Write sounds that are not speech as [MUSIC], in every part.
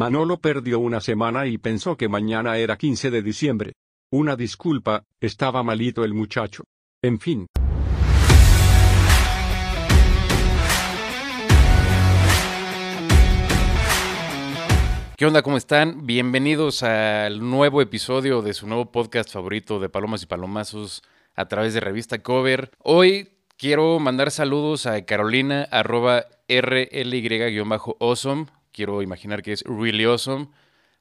Manolo perdió una semana y pensó que mañana era 15 de diciembre. Una disculpa, estaba malito el muchacho. En fin. ¿Qué onda? ¿Cómo están? Bienvenidos al nuevo episodio de su nuevo podcast favorito de Palomas y Palomazos a través de revista Cover. Hoy quiero mandar saludos a Carolina, arroba RLY-awesome. Quiero imaginar que es really awesome.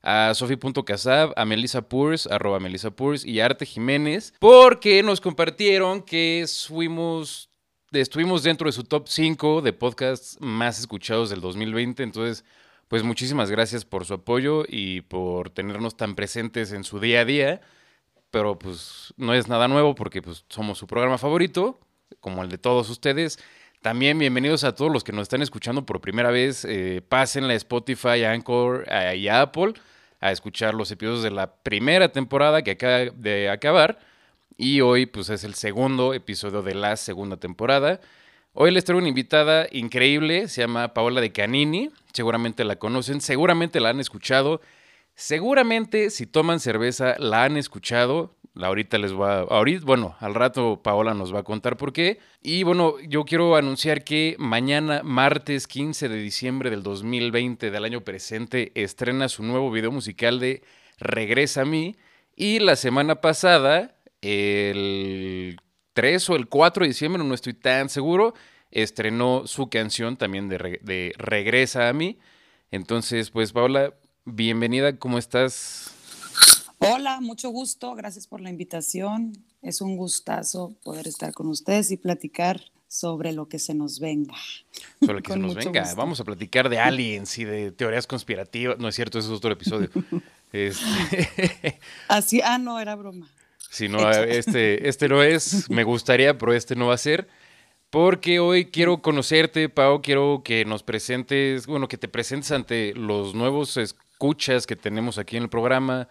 A Sofi.casab, a Melissa Purs, arroba Melissa Purs y Arte Jiménez, porque nos compartieron que fuimos, estuvimos dentro de su top 5 de podcasts más escuchados del 2020. Entonces, pues muchísimas gracias por su apoyo y por tenernos tan presentes en su día a día. Pero pues no es nada nuevo porque pues somos su programa favorito, como el de todos ustedes. También bienvenidos a todos los que nos están escuchando por primera vez. Eh, pásenle a Spotify, Anchor y a Apple a escuchar los episodios de la primera temporada que acaba de acabar. Y hoy pues es el segundo episodio de la segunda temporada. Hoy les traigo una invitada increíble, se llama Paola de Canini, seguramente la conocen, seguramente la han escuchado, seguramente si toman cerveza la han escuchado, ahorita les voy a, ahorita, bueno, al rato Paola nos va a contar por qué. Y bueno, yo quiero anunciar que mañana, martes 15 de diciembre del 2020 del año presente, estrena su nuevo video musical de Regresa a mí. Y la semana pasada, el 3 o el 4 de diciembre, no estoy tan seguro, estrenó su canción también de, Regresa a mí. Entonces, pues Paola, bienvenida, ¿cómo estás? Hola, mucho gusto, gracias por la invitación. Es un gustazo poder estar con ustedes y platicar sobre lo que se nos venga. Sobre lo que [LAUGHS] se nos venga. Vamos a platicar de aliens y de teorías conspirativas. No es cierto, ese es otro episodio. [LAUGHS] este... [LAUGHS] Así, ah, no, era broma. Si no, este, este no es, me gustaría, pero este no va a ser. Porque hoy quiero conocerte, Pau, quiero que nos presentes, bueno, que te presentes ante los nuevos escuchas que tenemos aquí en el programa,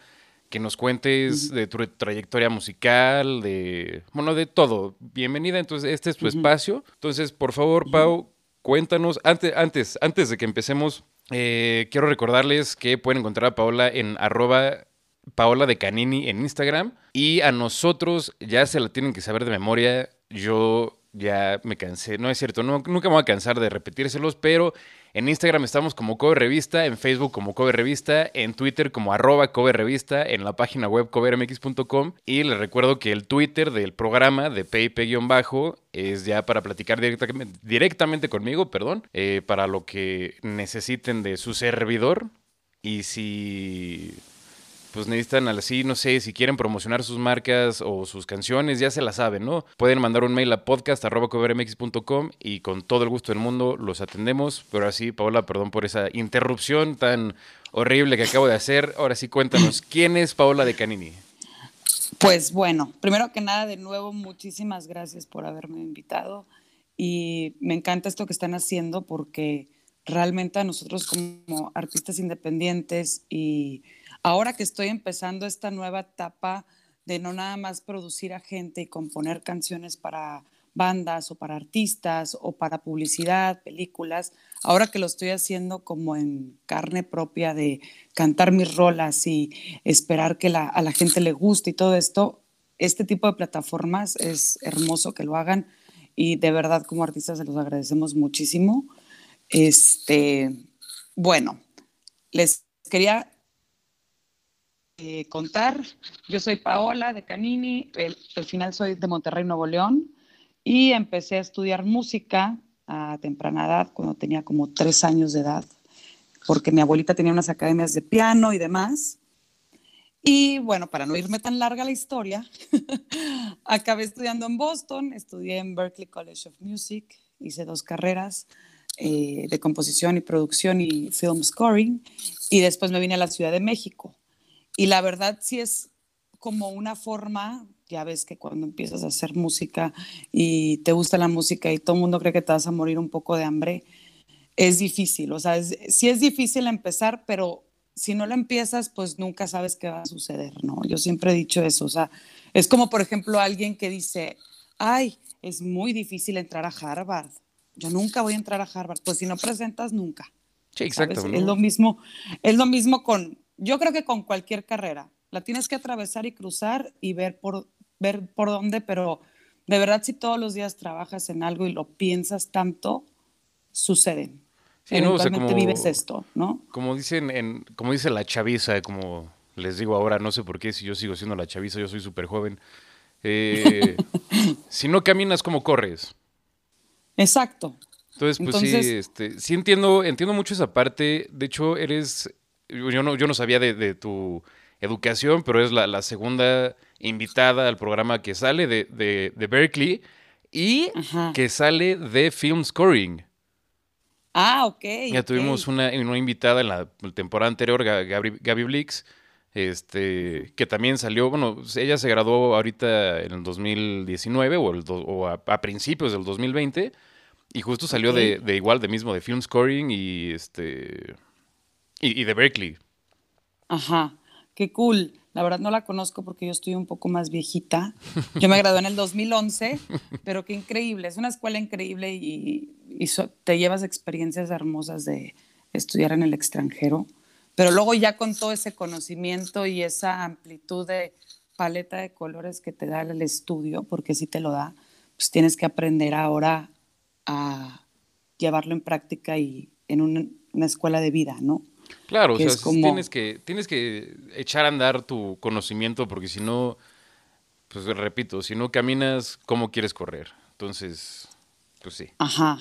que nos cuentes de tu trayectoria musical, de, bueno, de todo. Bienvenida, entonces este es tu espacio. Entonces, por favor, Pau, cuéntanos, antes, antes, antes de que empecemos, eh, quiero recordarles que pueden encontrar a Paola en arroba Paola de Canini en Instagram. Y a nosotros ya se la tienen que saber de memoria. Yo ya me cansé, no es cierto, nunca me voy a cansar de repetírselos, pero en Instagram estamos como Cover Revista, en Facebook como Cover Revista, en Twitter como arroba Cover en la página web covermx.com y les recuerdo que el Twitter del programa de PIP-bajo es ya para platicar directamente, directamente conmigo, perdón, eh, para lo que necesiten de su servidor. Y si pues necesitan así, no sé, si quieren promocionar sus marcas o sus canciones, ya se la saben, ¿no? Pueden mandar un mail a podcast.covermx.com y con todo el gusto del mundo los atendemos. Pero así, Paola, perdón por esa interrupción tan horrible que acabo de hacer. Ahora sí, cuéntanos, [CLEARS THROAT] ¿quién es Paola de Canini? Pues bueno, primero que nada, de nuevo, muchísimas gracias por haberme invitado y me encanta esto que están haciendo porque realmente a nosotros como artistas independientes y ahora que estoy empezando esta nueva etapa de no nada más producir a gente y componer canciones para bandas o para artistas o para publicidad, películas, ahora que lo estoy haciendo como en carne propia de cantar mis rolas y esperar que a la gente le guste y todo esto, este tipo de plataformas es hermoso que lo hagan y de verdad como artistas se los agradecemos muchísimo. Este, bueno, les quería eh, contar. Yo soy Paola de Canini, al final soy de Monterrey, Nuevo León, y empecé a estudiar música a temprana edad, cuando tenía como tres años de edad, porque mi abuelita tenía unas academias de piano y demás. Y bueno, para no irme tan larga la historia, [LAUGHS] acabé estudiando en Boston, estudié en Berklee College of Music, hice dos carreras eh, de composición y producción y film scoring, y después me vine a la Ciudad de México y la verdad sí es como una forma, ya ves que cuando empiezas a hacer música y te gusta la música y todo el mundo cree que te vas a morir un poco de hambre, es difícil. O sea, sí es difícil empezar, pero si no lo empiezas, pues nunca sabes qué va a suceder, ¿no? Yo siempre he dicho eso. O sea, es como, por ejemplo, alguien que dice, ay, es muy difícil entrar a Harvard. Yo nunca voy a entrar a Harvard. Pues si no presentas, nunca. Sí, exacto. Es lo mismo, es lo mismo con, yo creo que con cualquier carrera. La tienes que atravesar y cruzar y ver por, ver por dónde, pero de verdad si todos los días trabajas en algo y lo piensas tanto, suceden. Sí, Eventualmente vives esto, ¿no? Como dicen en, como dice la chaviza, como les digo ahora, no sé por qué, si yo sigo siendo la chaviza, yo soy súper joven. Eh, [LAUGHS] si no caminas, ¿cómo corres? Exacto. Entonces, pues sí, este, sí entiendo, entiendo mucho esa parte. De hecho, eres, yo no, yo no sabía de, tu educación, pero es la, segunda invitada al programa que sale de, Berkeley y que sale de Film Scoring. Ah, ok. Ya tuvimos una, una, invitada en la temporada anterior, Gaby, Blix, este, que también salió, bueno, ella se graduó ahorita en el 2019 o, o a, principios del 2020 y justo salió de, igual, de mismo, de film scoring y este y, de Berkeley. Ajá, qué cool. La verdad no la conozco porque yo estoy un poco más viejita. Yo me gradué en el 2011, pero qué increíble. Es una escuela increíble y, te llevas experiencias hermosas de estudiar en el extranjero. Pero luego ya con todo ese conocimiento y esa amplitud de paleta de colores que te da el estudio, porque sí te lo da, pues tienes que aprender ahora a llevarlo en práctica y en una escuela de vida, ¿no? Claro, o sea, tienes, que, tienes que echar a andar tu conocimiento porque si no, pues repito, si no caminas, ¿cómo quieres correr? Entonces, pues sí. Ajá.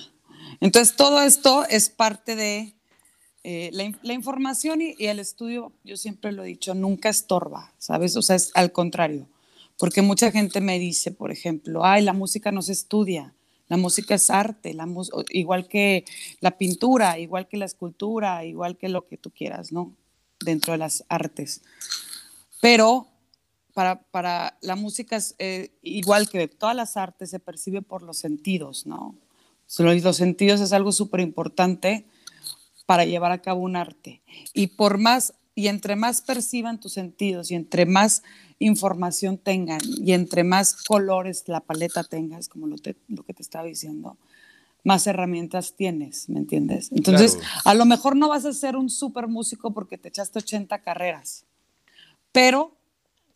Entonces, todo esto es parte de eh, la, información y, y, el estudio, yo siempre lo he dicho, nunca estorba, ¿sabes? O sea, es al contrario. Porque mucha gente me dice, por ejemplo, ay, la música no se estudia. La música es arte, la igual que la pintura, igual que la escultura, igual que lo que tú quieras, ¿no? Dentro de las artes. Pero para, para la música es eh, igual que todas las artes, se percibe por los sentidos, ¿no? Los sentidos es algo súper importante para llevar a cabo un arte. Y por más, y entre más perciban tus sentidos y entre más información tengan y entre más colores la paleta tengas, como lo, lo que te estaba diciendo, más herramientas tienes, ¿me entiendes? Entonces, a lo mejor no vas a ser un súper músico porque te echaste 80 carreras, pero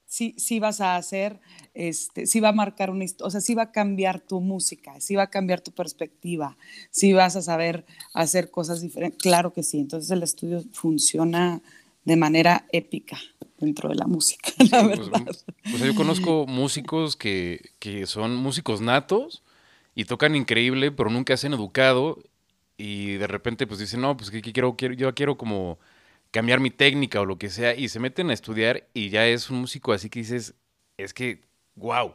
sí, sí vas a hacer, este, sí va a marcar una historia, o sea, sí va a cambiar tu música, sí va a cambiar tu perspectiva, sí vas a saber hacer cosas diferentes, claro que sí, entonces el estudio funciona de manera épica dentro de la música, [LAUGHS] la pues, verdad. o sea, yo conozco músicos que, que, son músicos natos y tocan increíble, pero nunca se han educado y de repente pues dicen, no, pues que, quiero, quiero, yo quiero como cambiar mi técnica o lo que sea y se meten a estudiar y ya es un músico así que dices, es que, wow.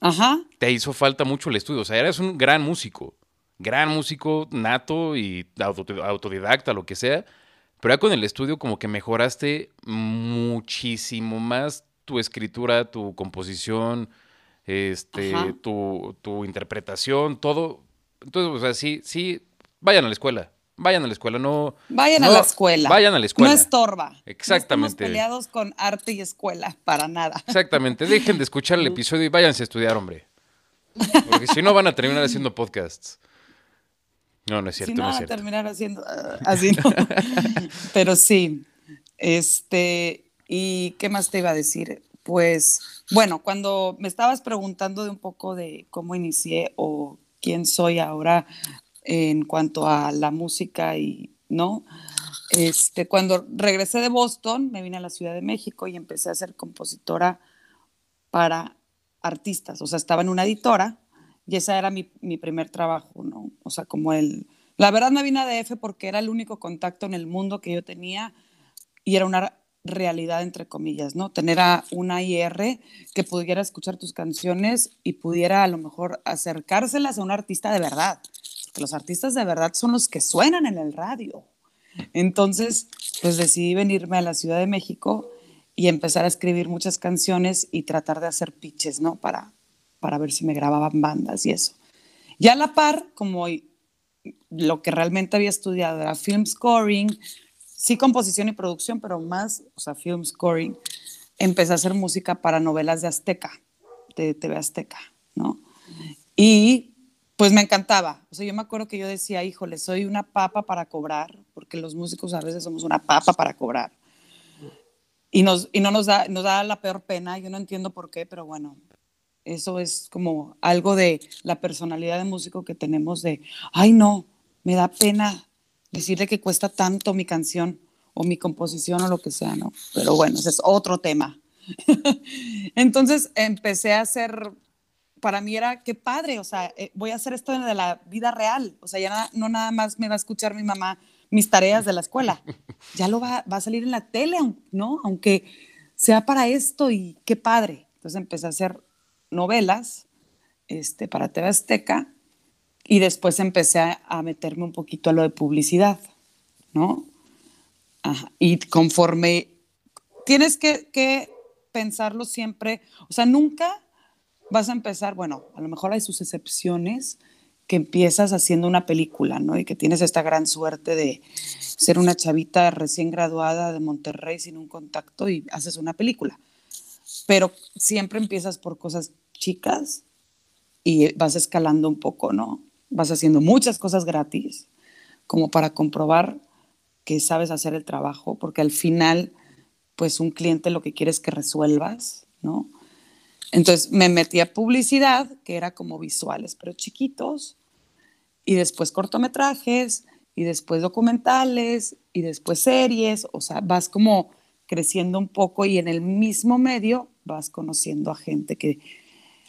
Ajá. Te hizo falta mucho el estudio, o sea, eres un gran músico, gran músico nato y autodidacta, lo que sea, pero ya con el estudio como que mejoraste muchísimo más tu escritura, tu composición, este, tu, tu, interpretación, todo. Entonces, o sea, sí, sí, vayan a la escuela. Vayan a la escuela, no. Vayan a la escuela. Vayan a la escuela. No estorba. Exactamente. No estamos peleados con arte y escuela, para nada. Exactamente. Dejen de escuchar el [LAUGHS] episodio y váyanse a estudiar, hombre. Porque si no van a terminar haciendo podcasts. No, no es cierto. Si no, a terminar haciendo ah, así, ¿no? [LAUGHS] Pero sí. Este, ¿y qué más te iba a decir? Pues, bueno, cuando me estabas preguntando de un poco de cómo inicié o quién soy ahora en cuanto a la música y, ¿no? Este, cuando regresé de Boston, me vine a la Ciudad de México y empecé a ser compositora para artistas. O sea, estaba en una editora y ese era mi, mi, primer trabajo, ¿no? O sea, como el... La verdad me vine a DF porque era el único contacto en el mundo que yo tenía y era una realidad, entre comillas, ¿no? Tener a una IR que pudiera escuchar tus canciones y pudiera a lo mejor acercárselas a un artista de verdad. Porque los artistas de verdad son los que suenan en el radio. Entonces, pues decidí venirme a la Ciudad de México y empezar a escribir muchas canciones y tratar de hacer pitches, ¿no? Para, para ver si me grababan bandas y eso. Y a la par, como lo que realmente había estudiado era film scoring, sí composición y producción, pero más, o sea, film scoring, empecé a hacer música para novelas de Azteca, de TV Azteca, ¿no? Y pues me encantaba. O sea, yo me acuerdo que yo decía, híjole, soy una papa para cobrar, porque los músicos a veces somos una papa para cobrar. Y, nos, y no nos da, nos da la peor pena, yo no entiendo por qué, pero bueno, eso es como algo de la personalidad de músico que tenemos de, ay no, me da pena decirle que cuesta tanto mi canción o mi composición o lo que sea, ¿no? Pero bueno, ese es otro tema. [LAUGHS] Entonces empecé a hacer, para mí era, qué padre, o sea, eh, voy a hacer esto de la vida real, o sea, ya no nada más me va a escuchar mi mamá mis tareas de la escuela, [LAUGHS] ya lo va, va a salir en la tele, ¿no? Aunque sea para esto y qué padre. Entonces empecé a hacer novelas este, para TV Azteca y después empecé a, meterme un poquito a lo de publicidad, ¿no? Y conforme tienes que, que, pensarlo siempre, o sea, nunca vas a empezar, bueno, a lo mejor hay sus excepciones, que empiezas haciendo una película, ¿no? Y que tienes esta gran suerte de ser una chavita recién graduada de Monterrey sin un contacto y haces una película. Pero siempre empiezas por cosas chicas y vas escalando un poco, ¿no? Vas haciendo muchas cosas gratis como para comprobar que sabes hacer el trabajo, porque al final, pues un cliente lo que quiere es que resuelvas, ¿no? Entonces me metí a publicidad, que era como visuales, pero chiquitos, y después cortometrajes, y después documentales, y después series, o sea, vas como creciendo un poco y en el mismo medio vas conociendo a gente que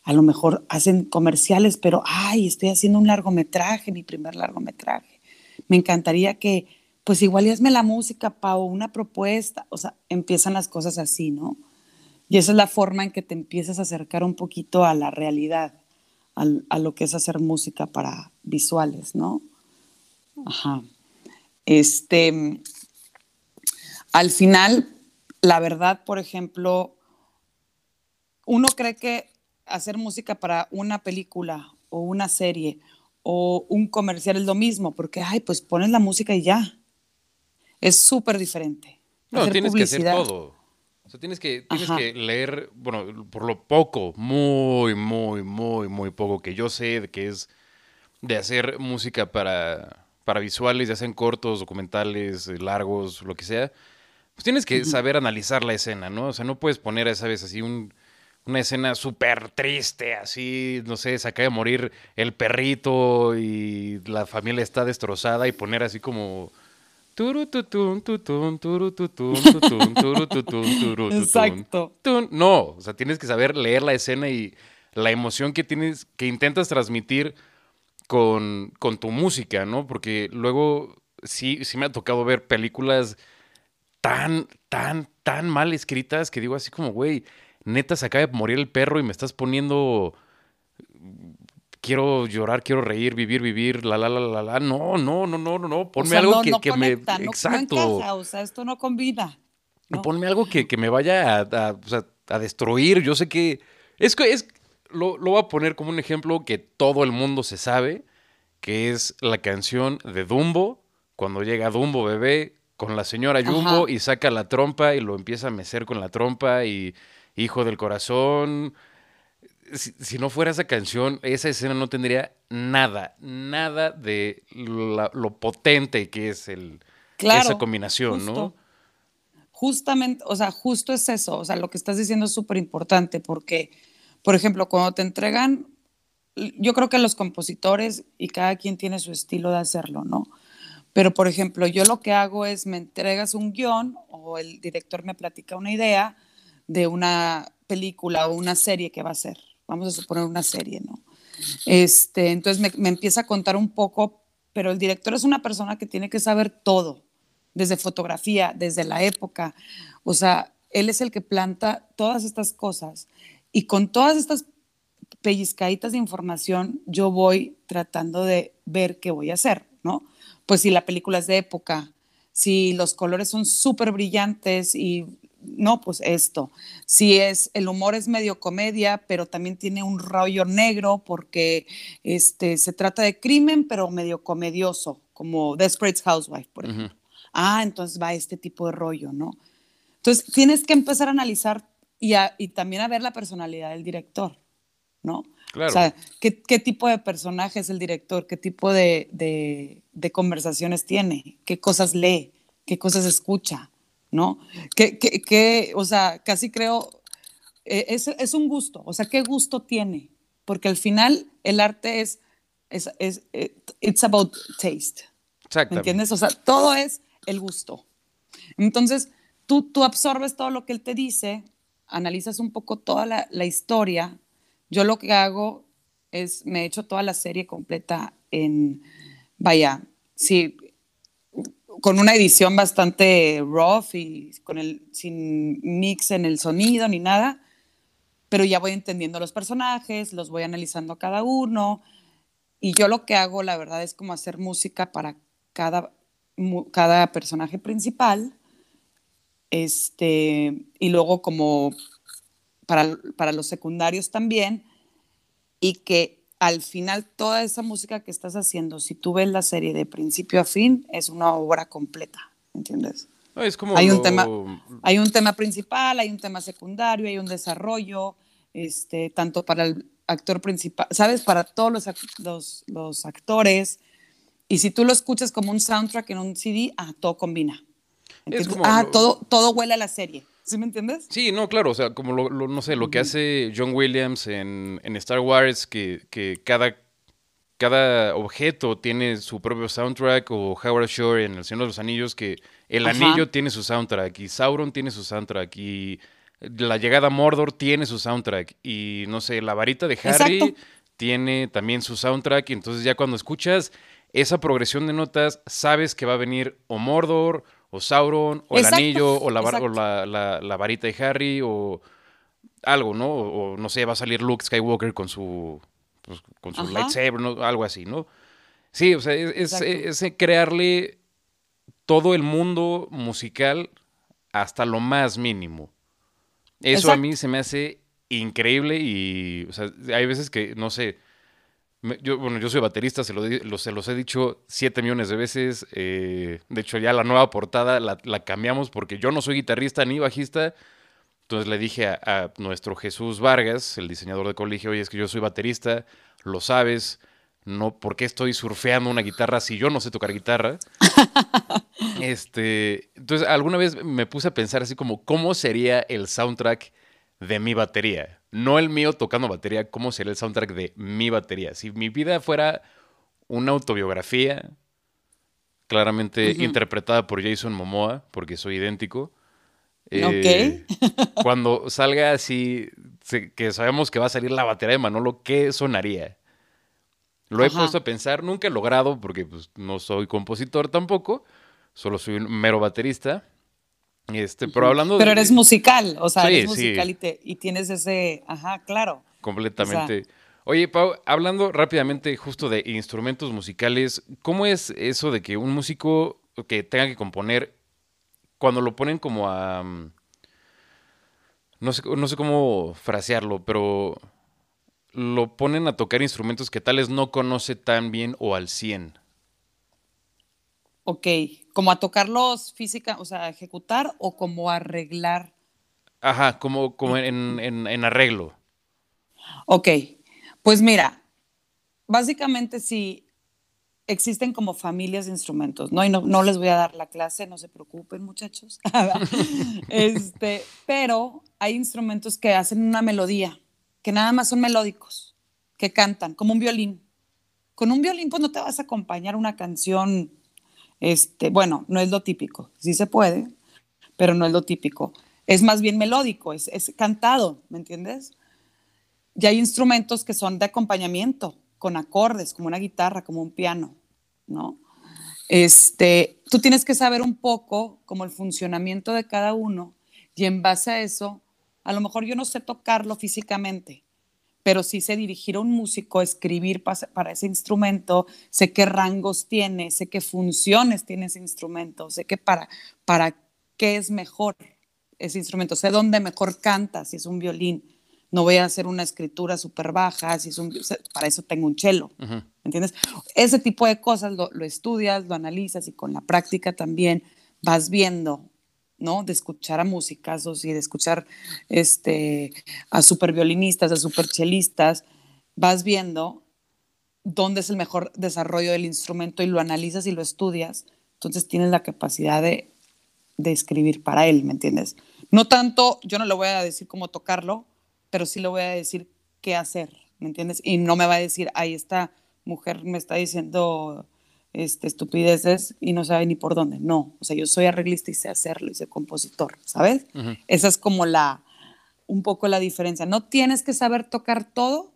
a lo mejor hacen comerciales, pero, ay, estoy haciendo un largometraje, mi primer largometraje. Me encantaría que, pues igual la música, Pau, una propuesta, o sea, empiezan las cosas así, ¿no? Y esa es la forma en que te empiezas a acercar un poquito a la realidad, a lo que es hacer música para visuales, ¿no? Ajá. Este, al final, la verdad, por ejemplo, uno cree que hacer música para una película o una serie o un comercial es lo mismo, porque, ay, pues pones la música y ya. Es súper diferente. No, tienes que hacer todo. O sea, tienes que, tienes que leer, bueno, por lo poco, muy, muy, muy, muy poco que yo sé de que es de hacer música para, para visuales, ya sean cortos, documentales, largos, lo que sea. Pues tienes que saber analizar la escena, ¿no? O sea, no puedes poner, esa vez, así un una escena súper triste, así, no sé, se acaba de morir el perrito y la familia está destrozada y poner así como... Exacto. No, o sea, tienes que saber leer la escena y la emoción que tienes, que intentas transmitir con, con tu música, ¿no? Porque luego sí, sí me ha tocado ver películas tan, tan, tan mal escritas que digo así como, güey, neta se acaba de morir el perro y me estás poniendo quiero llorar, quiero reír, vivir, vivir, la la la la la. No, no, no, no, no, no. Ponme algo que, me. Exacto. No o sea, esto no combina. Ponme algo que, me vaya a, destruir. Yo sé que. Es que es. Lo, lo voy a poner como un ejemplo que todo el mundo se sabe, que es la canción de Dumbo, cuando llega Dumbo bebé con la señora Jumbo y saca la trompa y lo empieza a mecer con la trompa y Hijo del Corazón. Si, no fuera esa canción, esa escena no tendría nada, nada de lo potente que es el, esa combinación, ¿no? Justamente, o sea, justo es eso, o sea, lo que estás diciendo es súper importante porque, por ejemplo, cuando te entregan, yo creo que los compositores y cada quien tiene su estilo de hacerlo, ¿no? Pero, por ejemplo, yo lo que hago es me entregas un guion o el director me platica una idea, de una película o una serie que va a ser. Vamos a suponer una serie, ¿no? Este, entonces me, empieza a contar un poco, pero el director es una persona que tiene que saber todo, desde fotografía, desde la época. O sea, él es el que planta todas estas cosas. Y con todas estas pellizcaditas de información, yo voy tratando de ver qué voy a hacer, ¿no? Pues si la película es de época, si los colores son súper brillantes y no, pues esto. Si es, el humor es medio comedia, pero también tiene un rollo negro porque este, se trata de crimen, pero medio comedioso, como Desperate Housewife, por ejemplo. Ah, entonces va este tipo de rollo, ¿no? Entonces tienes que empezar a analizar y, y también a ver la personalidad del director, ¿no? O sea, ¿qué, tipo de personaje es el director? ¿Qué tipo de, de, conversaciones tiene? ¿Qué cosas lee? ¿Qué cosas escucha? ¿No? ¿Qué, qué, o sea, casi creo, eh, es, es, un gusto. O sea, ¿qué gusto tiene? Porque al final el arte es, es, es eh, it's about taste. ¿Me entiendes? O sea, todo es el gusto. Entonces, tú, tú absorbes todo lo que él te dice, analizas un poco toda la, la historia yo lo que hago es, me he hecho toda la serie completa en, vaya, sí, con una edición bastante rough y con el, sin mix en el sonido ni nada, pero ya voy entendiendo los personajes, los voy analizando cada uno, y yo lo que hago, la verdad, es como hacer música para cada, cada personaje principal, este, y luego como para, los secundarios también, y que al final toda esa música que estás haciendo, si tú ves la serie de principio a fin, es una obra completa, ¿entiendes? es como hay, un tema, hay un tema principal, hay un tema secundario, hay un desarrollo, este, tanto para el actor principal, ¿sabes? Para todos los, los, los actores. Y si tú lo escuchas como un soundtrack en un CD, ah, todo combina. ah, todo, todo huele a la serie. ¿Sí me entiendes? Sí, no, claro, o sea, como lo, no sé, lo que hace John Williams en, Star Wars, que, que, cada, cada objeto tiene su propio soundtrack, o Howard Shore en El Señor de los Anillos, que el anillo tiene su soundtrack, y Sauron tiene su soundtrack, y la llegada a Mordor tiene su soundtrack, y no sé, la varita de Harry tiene también su soundtrack, y entonces ya cuando escuchas esa progresión de notas, sabes que va a venir o Mordor, o Sauron, o el anillo, o, la, la, varita de Harry, o algo, ¿no? O, no sé, va a salir Luke Skywalker con su, pues, con su lightsaber, ¿no? algo así, ¿no? Sí, o sea, es, crearle todo el mundo musical hasta lo más mínimo. Eso a mí se me hace increíble y, o sea, hay veces que, no sé, yo, bueno, yo soy baterista, se, lo, se los he dicho siete millones de veces. Eh, de hecho, ya la nueva portada la, cambiamos porque yo no soy guitarrista ni bajista. Entonces le dije a, nuestro Jesús Vargas, el diseñador de colegio, oye, es que yo soy baterista, lo sabes, no, ¿por qué estoy surfeando una guitarra si yo no sé tocar guitarra? [LAUGHS] este, entonces, alguna vez me puse a pensar así como, ¿cómo sería el soundtrack de mi batería? No el mío tocando batería, cómo sería el soundtrack de mi batería. Si mi vida fuera una autobiografía, claramente interpretada por Jason Momoa, porque soy idéntico. Eh, [LAUGHS] cuando salga así, que sabemos que va a salir la batería de Manolo, ¿qué sonaría? Lo he puesto a pensar, nunca he logrado, porque pues, no soy compositor tampoco, solo soy un mero baterista. Este, pero hablando Pero eres musical, o sea, eres musical y, tienes ese, ajá, claro. Completamente. Oye, Pau, hablando rápidamente justo de instrumentos musicales, ¿cómo es eso de que un músico que tenga que componer, cuando lo ponen como a... Mm, no sé, no sé cómo frasearlo, pero lo ponen a tocar instrumentos que tales no conoce tan bien o al 100? Ok, como a tocarlos física, o sea, a ejecutar o como a arreglar. Ajá, como, como en, en, arreglo. Ok, pues mira, básicamente sí existen como familias de instrumentos, ¿no? Y no, no, les voy a dar la clase, no se preocupen muchachos. [LAUGHS] este, pero hay instrumentos que hacen una melodía, que nada más son melódicos, que cantan, como un violín. Con un violín pues no te vas a acompañar una canción este, bueno, no es lo típico, sí se puede, pero no es lo típico. Es más bien melódico, es, cantado, ¿me entiendes? Y hay instrumentos que son de acompañamiento, con acordes, como una guitarra, como un piano, ¿no? Este, tú tienes que saber un poco como el funcionamiento de cada uno y en base a eso, a lo mejor yo no sé tocarlo físicamente, pero sí sé dirigir a un músico, escribir para ese instrumento, sé qué rangos tiene, sé qué funciones tiene ese instrumento, sé que para, para qué es mejor ese instrumento, sé dónde mejor canta, si es un violín, no voy a hacer una escritura súper baja, si es un, para eso tengo un cello, ¿entiendes? Ese tipo de cosas lo, lo estudias, lo analizas y con la práctica también vas viendo ¿no? De escuchar a musicazos y de escuchar este, a super violinistas, a super chelistas, vas viendo dónde es el mejor desarrollo del instrumento y lo analizas y lo estudias, entonces tienes la capacidad de, de escribir para él, ¿me entiendes? No tanto, yo no le voy a decir cómo tocarlo, pero sí le voy a decir qué hacer, ¿me entiendes? Y no me va a decir, ahí esta mujer me está diciendo este, estupideces y no sabe ni por dónde. No, o sea, yo soy arreglista y sé hacerlo y sé compositor, ¿sabes? Esa es como la, un poco la diferencia. No tienes que saber tocar todo.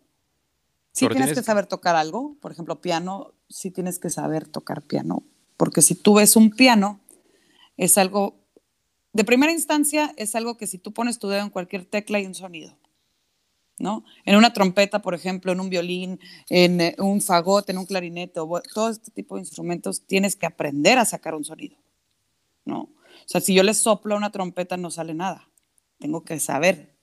Sí tienes, que saber tocar algo. Por ejemplo, piano, sí tienes que saber tocar piano. Porque si tú ves un piano, es algo, de primera instancia, es algo que si tú pones tu dedo en cualquier tecla hay un sonido. ¿No? En una trompeta, por ejemplo, en un violín, en eh, un fagot, en un clarinete, o todo este tipo de instrumentos, tienes que aprender a sacar un sonido, ¿no? O sea, si yo le soplo a una trompeta no sale nada. Tengo que saber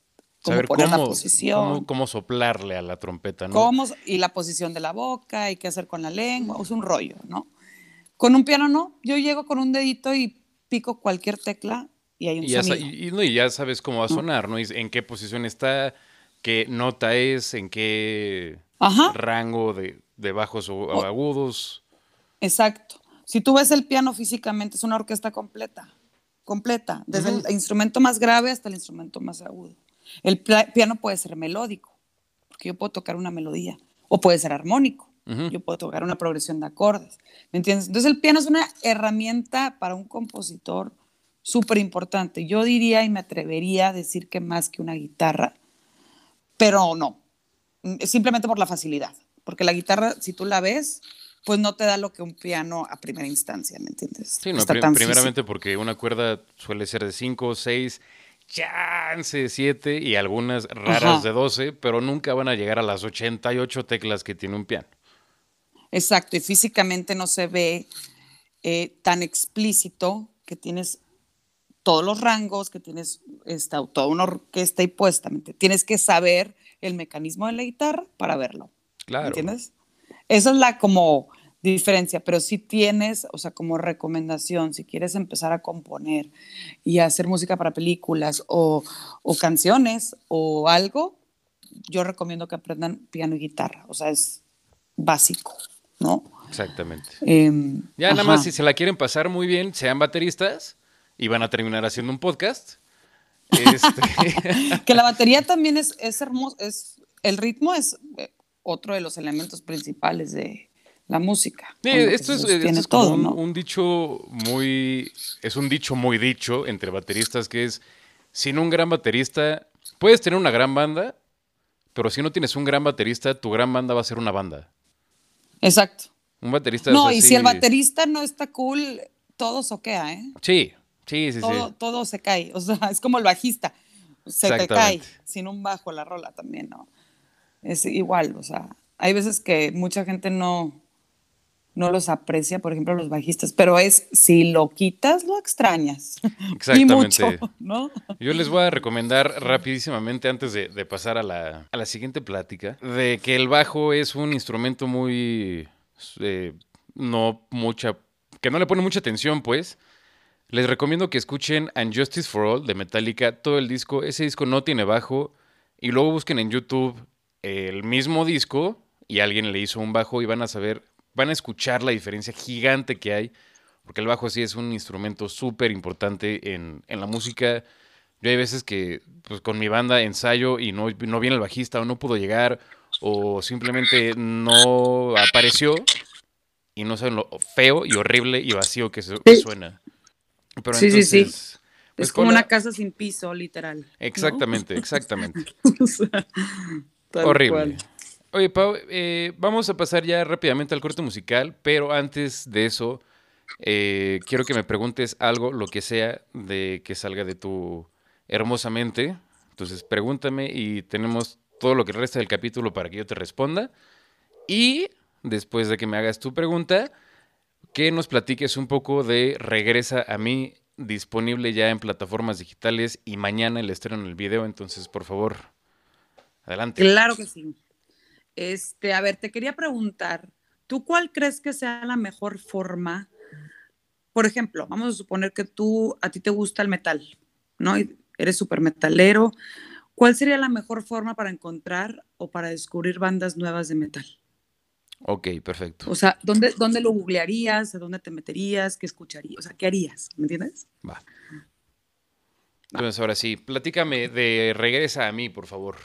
cómo poner la posición. Cómo, soplarle a la trompeta, ¿no? Cómo, y la posición de la boca, y qué hacer con la lengua, es un rollo, ¿no? Con un piano no, yo llego con un dedito y pico cualquier tecla y hay un sonido. y, y, ya sabes cómo va a sonar, ¿no? Y en qué posición está, qué nota es, en qué rango de, bajos o, agudos. Exacto. Si tú ves el piano físicamente, es una orquesta completa, completa, desde el instrumento más grave hasta el instrumento más agudo. El piano puede ser melódico, porque yo puedo tocar una melodía, o puede ser armónico, yo puedo tocar una progresión de acordes, ¿me entiendes? Entonces el piano es una herramienta para un compositor súper importante. Yo diría y me atrevería a decir que más que una guitarra, pero no, mm, simplemente por la facilidad, porque la guitarra, si tú la ves, pues no te da lo que un piano a primera instancia, ¿me entiendes? Sí, no, primeramente porque una cuerda suele ser de 5, 6, chance 7 y algunas raras de 12, pero nunca van a llegar a las 88 teclas que tiene un piano. Exacto, y físicamente no se ve eh, tan explícito que tienes todos los rangos, que tienes esta, toda una orquesta y puesta. Tienes que saber el mecanismo de la guitarra para verlo. Claro. ¿Entiendes? Esa es la como diferencia, pero si tienes, o sea, como recomendación, si quieres empezar a componer y hacer música para películas o, o canciones o algo, yo recomiendo que aprendan piano y guitarra. O sea, es básico, ¿no? Exactamente. Em, ya nada más, si se la quieren pasar muy bien, sean bateristas y van a terminar haciendo un podcast. [LAUGHS] Este... que la batería también es, es hermoso, es, el ritmo es eh, otro de los elementos principales de la música. esto es, todo, un, dicho muy, es un dicho muy dicho entre bateristas que es, sin un gran baterista, puedes tener una gran banda, pero si no tienes un gran baterista, tu gran banda va a ser una banda. Exacto. Un baterista. No, y si el baterista no está cool, todo soquea, ¿eh? Sí, Sí, sí, todo, sí. Todo se cae, o sea, [LAUGHS] es como el bajista, se te cae sin un bajo la rola también, ¿no? Es igual, o sea, hay veces que mucha gente no, no los aprecia, por ejemplo, los bajistas, pero es si lo quitas, lo extrañas. [LAUGHS] Exactamente. y mucho, ¿no? Yo les voy a recomendar rapidísimamente, antes de, pasar a la, a la, siguiente plática, de que el bajo es un instrumento muy. Eh, no mucha. que no le pone mucha atención, pues. Les recomiendo que escuchen And Justice for All de Metallica, todo el disco. Ese disco no tiene bajo. Y luego busquen en YouTube el mismo disco y alguien le hizo un bajo y van a saber, van a escuchar la diferencia gigante que hay. Porque el bajo sí es un instrumento súper importante en, la música. Yo hay veces que pues, con mi banda ensayo y no, no viene el bajista o no pudo llegar o simplemente no apareció y no saben lo feo y horrible y vacío que, que suena sí, sí, sí. Pues es como una casa sin piso, literal. Exactamente, [LAUGHS] exactamente. [LAUGHS] Horrible. Oye, Pau, eh, vamos a pasar ya rápidamente al corte musical, pero antes de eso, eh, quiero que me preguntes algo, lo que sea, de que salga de tu hermosa mente. Entonces, pregúntame y tenemos todo lo que resta del capítulo para que yo te responda. Y después de que me hagas tu pregunta, que nos platiques un poco de Regresa a mí, disponible ya en plataformas digitales y mañana el estreno en el video. Entonces, por favor, adelante. Claro que sí. Este, a ver, te quería preguntar, ¿tú cuál crees que sea la mejor forma? Por ejemplo, vamos a suponer que tú, a ti te gusta el metal, ¿no? eres súper metalero. ¿cuál sería la mejor forma para encontrar o para descubrir bandas nuevas de metal? Ok, perfecto. O sea, ¿dónde, dónde lo googlearías? ¿A dónde te meterías? ¿Qué escucharías? O sea, ¿qué harías? ¿Me entiendes? Va. Entonces, ahora sí, platícame de Regresa a mí, por favor.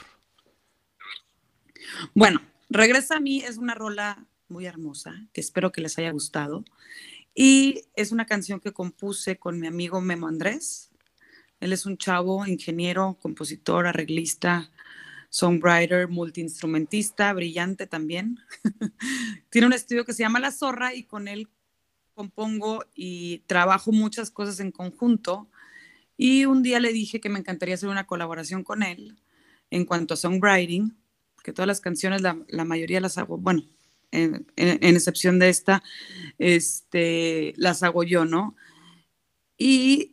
Bueno, Regresa a mí es una rola muy hermosa, que espero que les haya gustado. Y es una canción que compuse con mi amigo Memo Andrés. Él es un chavo, ingeniero, compositor, arreglista, songwriter, multiinstrumentista, brillante también. [LAUGHS] Tiene un estudio que se llama La Zorra y con él compongo y trabajo muchas cosas en conjunto. Y un día le dije que me encantaría hacer una colaboración con él en cuanto a songwriting, que todas las canciones, la, la mayoría las hago, bueno, en, en, excepción de esta, este, las hago yo, ¿no? Y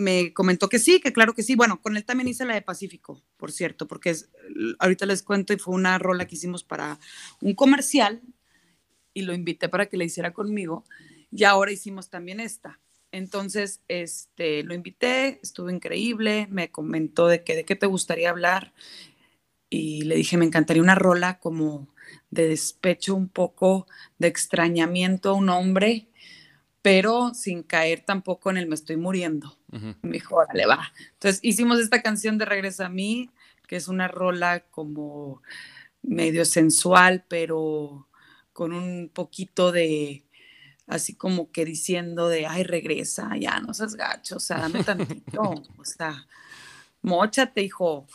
me comentó que sí, que claro que sí. Bueno, con él también hice la de Pacífico, por cierto, porque es, ahorita les cuento y fue una rola que hicimos para un comercial y lo invité para que la hiciera conmigo y ahora hicimos también esta. Entonces, este, lo invité, estuvo increíble, me comentó de que de qué te gustaría hablar y le dije, me encantaría una rola como de despecho un poco, de extrañamiento a un hombre, pero sin caer tampoco en el me estoy muriendo. Me dijo, órale, va. Entonces hicimos esta canción de Regresa a mí, que es una rola como medio sensual, pero con un poquito de, así como que diciendo de, ay, regresa, ya no seas gacho, o sea, dame tantito, [LAUGHS] o sea, mochate, hijo.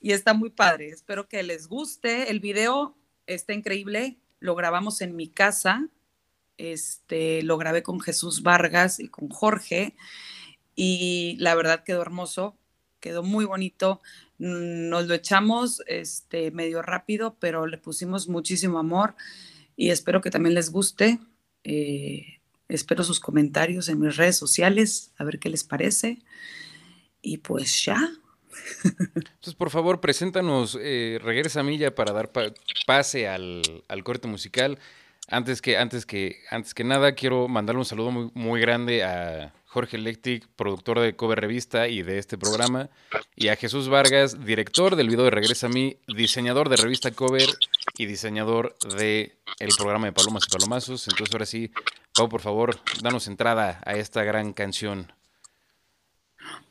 Y está muy padre, espero que les guste. El video está increíble. Lo grabamos en mi casa. Este, lo grabé con Jesús Vargas y con Jorge. Y la verdad quedó hermoso, quedó muy bonito. Nos lo echamos este, medio rápido, pero le pusimos muchísimo amor y espero que también les guste. Eh, espero sus comentarios en mis redes sociales, a ver qué les parece. Y pues ya, [LAUGHS] entonces, por favor, preséntanos, eh, regresa a Milla para dar pase al, corte musical. Antes que, antes, que, antes que nada, quiero mandarle un saludo muy, muy grande a Jorge Lectic, productor de Cover Revista y de este programa, y a Jesús Vargas, director del video de Regresa a mí, diseñador de revista Cover y diseñador de el programa de Palomas y Palomazos. Entonces, ahora sí, Pau, por favor, danos entrada a esta gran canción.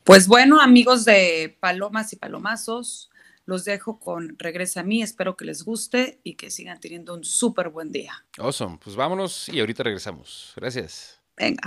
Pues bueno, amigos de Palomas y Palomazos, los dejo con Regresa a mí. Espero que les guste y que sigan teniendo un súper buen día. Awesome. Pues vámonos y ahorita regresamos. Gracias. Venga.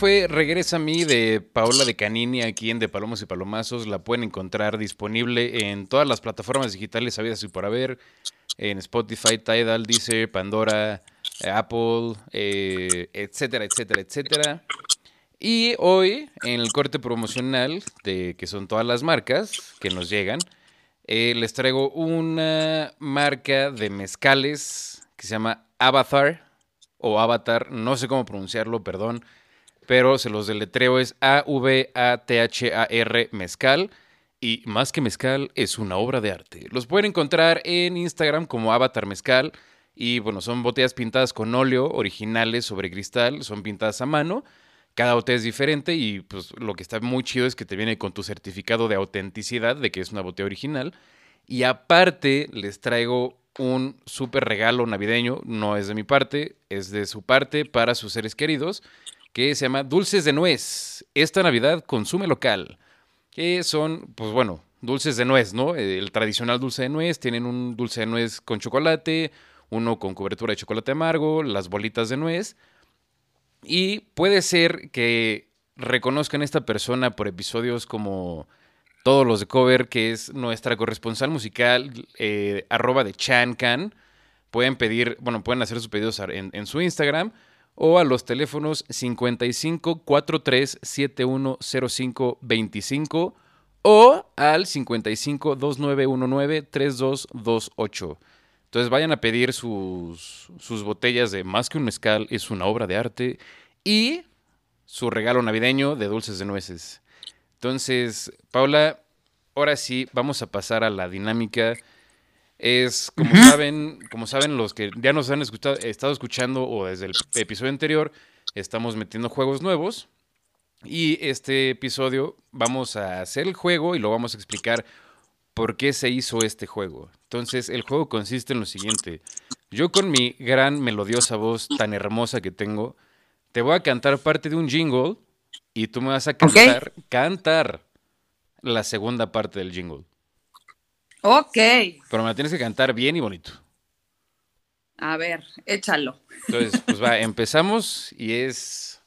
Fue Regresa a mí de Paola de Canini aquí en De Palomos y Palomazos. La pueden encontrar disponible en todas las plataformas digitales habidas y por haber. En Spotify, Tidal, Deezer, Pandora, eh, Apple, eh, etcétera, etcétera, etcétera. Y hoy, en el corte promocional, de que son todas las marcas que nos llegan, eh, les traigo una marca de mezcales que se llama Avatar o Avatar, no sé cómo pronunciarlo, perdón, pero se los deletreo es A-V-A-T-H-A-R mezcal. Y más que mezcal, es una obra de arte. Los pueden encontrar en Instagram como Avatar Mezcal. Y bueno, son botellas pintadas con óleo, originales sobre cristal, son pintadas a mano. Cada botella es diferente y pues lo que está muy chido es que te viene con tu certificado de autenticidad de que es una botella original. Y aparte les traigo un súper regalo navideño, no es de mi parte, es de su parte para sus seres queridos, que se llama Dulces de Nuez. Esta Navidad consume local, que son, pues bueno, dulces de nuez, ¿no? El tradicional dulce de nuez, tienen un dulce de nuez con chocolate, uno con cobertura de chocolate amargo, las bolitas de nuez. Y puede ser que reconozcan a esta persona por episodios como todos los de cover, que es nuestra corresponsal musical, eh, arroba de Chancan. Pueden pedir, bueno, pueden hacer sus pedidos en su Instagram o a los teléfonos 55 43 71 05 25 o al 55 2919 3228. Entonces vayan a pedir sus, sus botellas de Más que un mezcal es una obra de arte y su regalo navideño de dulces de nueces. Entonces, Paula, ahora sí vamos a pasar a la dinámica. Es, como saben, como saben los que ya nos han escuchado, estado escuchando o desde el episodio anterior, estamos metiendo juegos nuevos. Y este episodio vamos a hacer el juego y lo vamos a explicar por qué se hizo este juego. Entonces, el juego consiste en lo siguiente. Yo con mi gran melodiosa voz tan hermosa que tengo, te voy a cantar parte de un jingle y tú me vas a cantar, cantar la segunda parte del jingle. Ok. Pero me la tienes que cantar bien y bonito. A ver, échalo. Entonces, pues va, [LAUGHS] empezamos y es...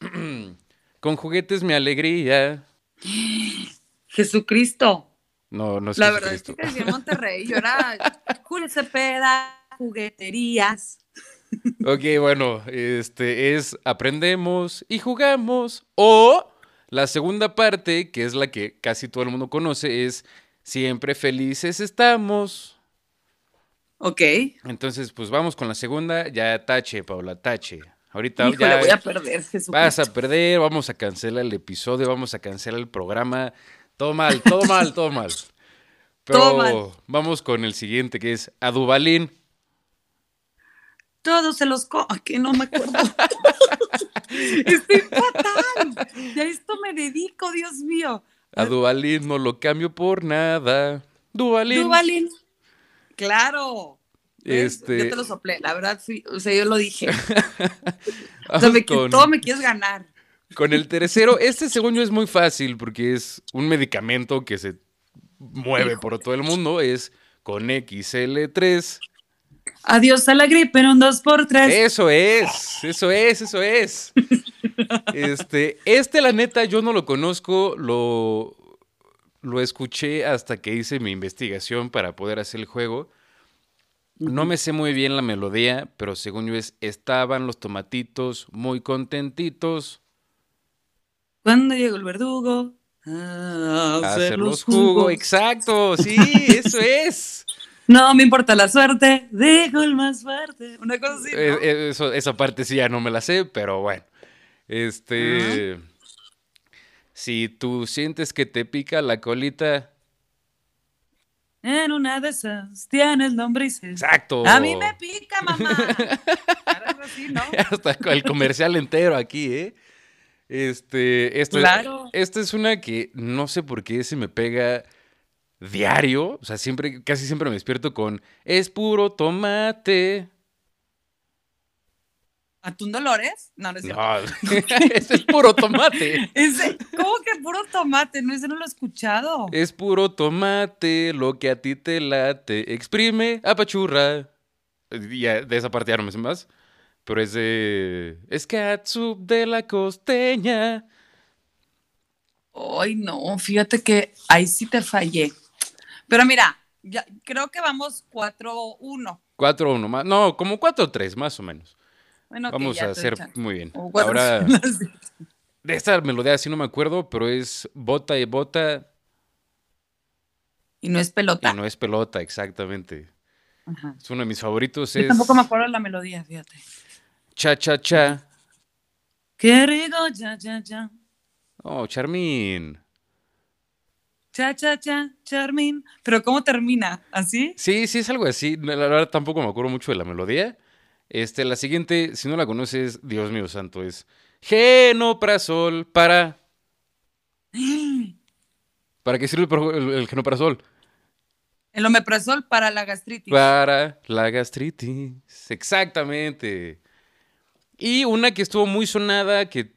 [CLEARS THROAT] Con juguetes mi alegría. Jesucristo. No, no es La verdad es que crecí en Monterrey. Yo era [LAUGHS] Julio Cepeda, jugueterías. Ok, bueno, este es aprendemos y jugamos. O la segunda parte, que es la que casi todo el mundo conoce, es siempre felices estamos. Ok. Entonces, pues vamos con la segunda. Ya tache, Paula, tache. Ahorita Híjole, ya voy a perder, Jesucristo. vas a perder, vamos a cancelar el episodio, vamos a cancelar el programa. Todo mal, todo mal, todo mal. [LAUGHS] Pero Todo mal. vamos con el siguiente, que es Adubalín. Todos se los co... Que no me acuerdo. [LAUGHS] Estoy fatal. Y a esto me dedico, Dios mío. A Dubalín no lo cambio por nada. Dubalín. Duvalín. Claro. Este- Yo te lo soplé, la verdad, sí, o sea, yo lo dije. [LAUGHS] O sea, me, con, todo me quieres ganar. con el tercero. Este, según yo, es muy fácil porque es un medicamento que se mueve por todo el mundo. Es con XL3. Adiós a la gripe en un 2x3. Eso es, eso es, eso es. [LAUGHS] Este, este, la neta, yo no lo conozco, lo, lo escuché hasta que hice mi investigación para poder hacer el juego. No me sé muy bien la melodía, pero según yo es, estaban los tomatitos muy contentitos. Cuando llegó el verdugo a hacer, los jugos. Exacto, sí, eso es. [LAUGHS] No me importa la suerte, dejo el más fuerte. Una cosa así. Eh, eh, esa parte sí ya no me la sé, pero bueno. Este. Si tú sientes que te pica la colita. En una de esas tienes lombrices. Exacto. A mí me pica, mamá. [LAUGHS] ¿no? [LAUGHS] Hasta el comercial entero aquí, ¿eh? Este, esta, claro. esta es una que no sé por qué se me pega diario, o sea, siempre, casi siempre me despierto con es puro tomate. ¿Atún Dolores? No, no es cierto. No, [LAUGHS] [LAUGHS] ese es puro tomate. Ese, ¿Cómo que puro tomate? No, ese no lo he escuchado. Es puro tomate, lo que a ti te late. Exprime, apachurra. Ya, de esa parte ya no me sé más. Pero es de. Es catsup de la costeña. Ay, no, fíjate que ahí sí te fallé. Pero mira, ya, creo que vamos 4-1. 4-1, más. No, como 4-3, más o menos. Bueno, Vamos a hacer muy bien. Ahora, de esta melodía sí no me acuerdo, pero es bota y bota. Y no es pelota. Y no es pelota, exactamente. Es uno de mis favoritos. Yo tampoco me acuerdo de la melodía, fíjate. Cha, cha, cha. Qué rico, cha, cha, cha. Oh, Charmín. Cha, cha, cha, Charmín. Pero ¿cómo termina? ¿Así? Sí, sí, es algo así. La verdad tampoco me acuerdo mucho de la melodía. Este, la siguiente, si no la conoces, Dios mío santo, es Genoprazol para... [GASPS] ¿Para qué sirve el, el genoprazol? El omeprazol para la gastritis. Para la gastritis, exactamente. Y una que estuvo muy sonada, que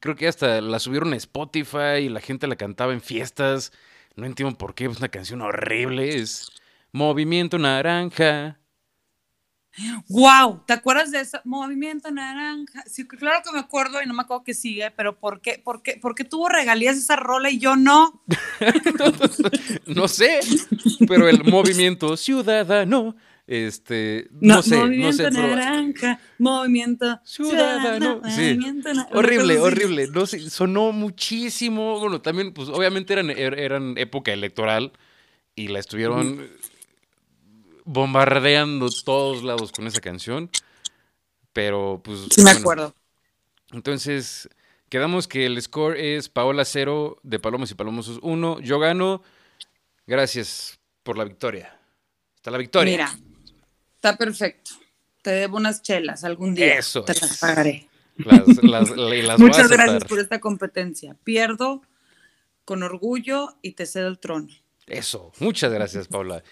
creo que hasta la subieron a Spotify y la gente la cantaba en fiestas. No entiendo por qué, es una canción horrible. Es Movimiento Naranja. ¡Wow! ¿Te acuerdas de ese movimiento naranja? Sí, claro que me acuerdo y no me acuerdo que sigue, pero ¿por qué, por qué, por qué tuvo regalías esa rola y yo no? [LAUGHS] no sé, pero el movimiento ciudadano, este, no, sé, no sé. naranja, movimiento ciudadano, sí. horrible, horrible, no sé, sonó muchísimo, bueno, también, pues obviamente eran, er, eran época electoral y la estuvieron bombardeando todos lados con esa canción. Pero pues. Sí, me acuerdo. Entonces, quedamos que el score es Paola 0 de Palomos y Palomosos 1. Yo gano. Gracias por la victoria. Hasta la victoria. Mira, está perfecto. Te debo unas chelas algún día. Eso. Te las pagaré. Muchas gracias por esta competencia. Pierdo con orgullo y te cedo el trono. Eso. Muchas gracias, Paula.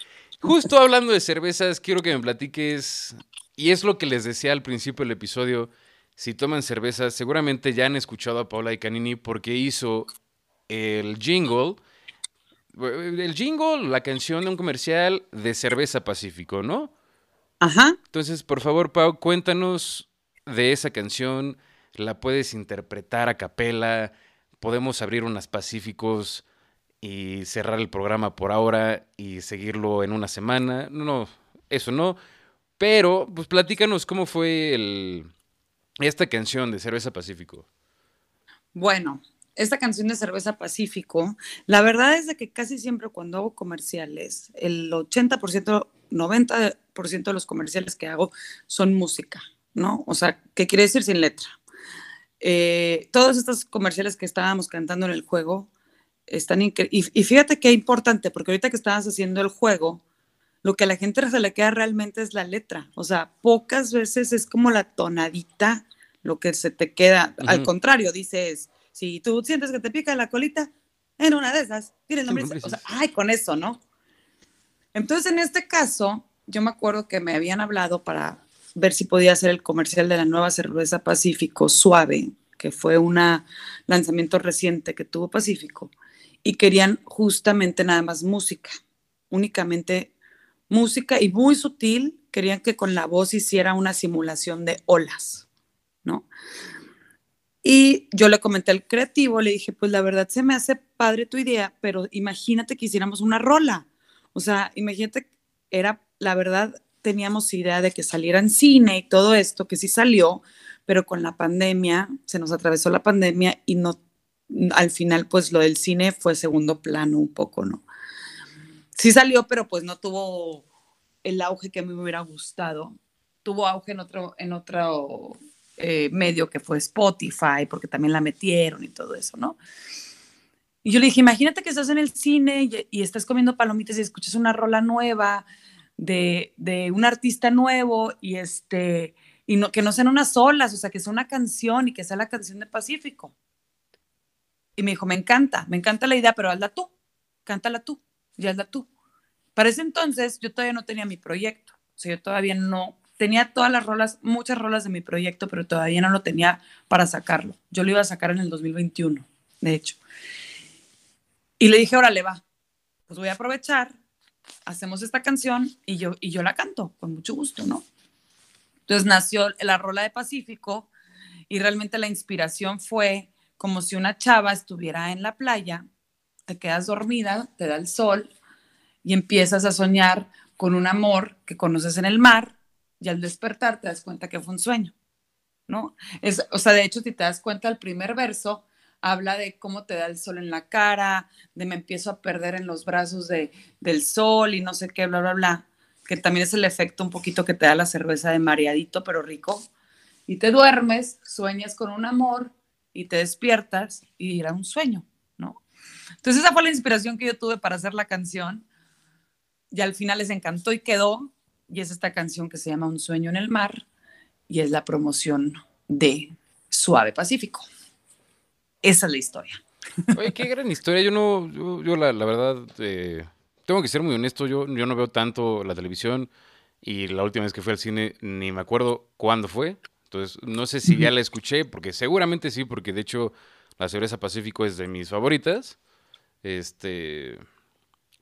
Justo hablando de cervezas, quiero que me platiques, y es lo que les decía al principio del episodio, si toman cervezas, seguramente ya han escuchado a Paula y Canini porque hizo el jingle, el jingle, la canción de un comercial de Cerveza Pacífico, ¿no? Ajá. Entonces, por favor, Pau, cuéntanos de esa canción, la puedes interpretar a capela, podemos abrir unas Pacíficos y cerrar el programa por ahora y seguirlo en una semana. No, eso no. Pero, pues platícanos cómo fue el, esta canción de Cerveza Pacífico. Bueno, esta canción de Cerveza Pacífico, la verdad es de que casi siempre cuando hago comerciales, el 80%, 90% de los comerciales que hago son música, ¿no? O sea, ¿qué quiere decir sin letra? Eh, todos estos comerciales que estábamos cantando en el juego, están y, y fíjate qué importante, porque ahorita que estabas haciendo el juego, lo que a la gente se le queda realmente es la letra. O sea, pocas veces es como la tonadita lo que se te queda. Al contrario, dices, si tú sientes que te pica la colita, en una de esas, tienes nombre. O sea, ay, con eso, ¿no? Entonces, en este caso, yo me acuerdo que me habían hablado para ver si podía hacer el comercial de la nueva cerveza Pacífico Suave, que fue un lanzamiento reciente que tuvo Pacífico y querían justamente nada más música, únicamente música y muy sutil, querían que con la voz hiciera una simulación de olas, ¿no? Y yo le comenté al creativo, le dije, pues la verdad se me hace padre tu idea, pero imagínate que hiciéramos una rola. O sea, imagínate, era, la verdad, teníamos idea de que saliera en cine y todo esto, que sí salió, pero con la pandemia, se nos atravesó la pandemia y no, al final, pues lo del cine fue segundo plano un poco, ¿no? Sí salió, pero pues no tuvo el auge que me hubiera gustado. Tuvo auge en otro, en otro eh, medio que fue Spotify, porque también la metieron y todo eso, ¿no? Y yo le dije, imagínate que estás en el cine y, estás comiendo palomitas y escuchas una rola nueva de, de, un artista nuevo y este y no, que no sean unas olas, o sea, que sea una canción y que sea la canción de Pacífico. Y me dijo, me encanta, me encanta la idea, pero hazla tú, cántala tú, y hazla tú. Para ese entonces yo todavía no tenía mi proyecto, o sea, yo todavía no, tenía todas las rolas, muchas rolas de mi proyecto, pero todavía no lo tenía para sacarlo. Yo lo iba a sacar en el 2021, de hecho. Y le dije, órale, va, pues voy a aprovechar, hacemos esta canción y yo, y yo la canto con mucho gusto, ¿no? Entonces nació la rola de Pacífico y realmente la inspiración fue como si una chava estuviera en la playa, te quedas dormida, te da el sol y empiezas a soñar con un amor que conoces en el mar y al despertar te das cuenta que fue un sueño, ¿no? Es, o sea, de hecho, si te das cuenta, el primer verso habla de cómo te da el sol en la cara, de me empiezo a perder en los brazos de, del sol y no sé qué, bla, bla, bla que también es el efecto un poquito que te da la cerveza de mareadito, pero rico. Y te duermes, sueñas con un amor y te despiertas y era un sueño, ¿no? Entonces esa fue la inspiración que yo tuve para hacer la canción. Y al final les encantó y quedó. Y es esta canción que se llama Un sueño en el mar y es la promoción de Suave Pacífico. Esa es la historia. Oye, qué gran historia. Yo no, yo, la, verdad, eh, tengo que ser muy honesto, yo, yo no veo tanto la televisión y la última vez que fui al cine ni me acuerdo cuándo fue. Entonces, no sé si ya la escuché, porque seguramente sí, porque de hecho la cerveza Pacífico es de mis favoritas. Este,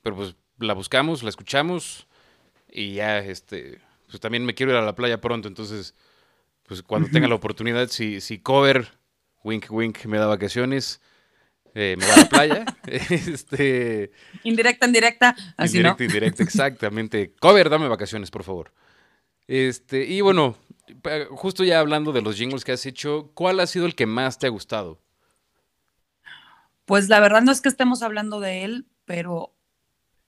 pero pues la buscamos, la escuchamos y ya, este, pues también me quiero ir a la playa pronto, entonces, pues cuando tenga la oportunidad, si, si cover, wink, wink, me da vacaciones, eh, me voy a la playa. [LAUGHS] [LAUGHS] este, indirecta, indirecta. Así indirecta, indirecta, exactamente. Cover, dame vacaciones, por favor. Este, y bueno, justo ya hablando de los jingles que has hecho, ¿cuál ha sido el que más te ha gustado? Pues la verdad no es que estemos hablando de él, pero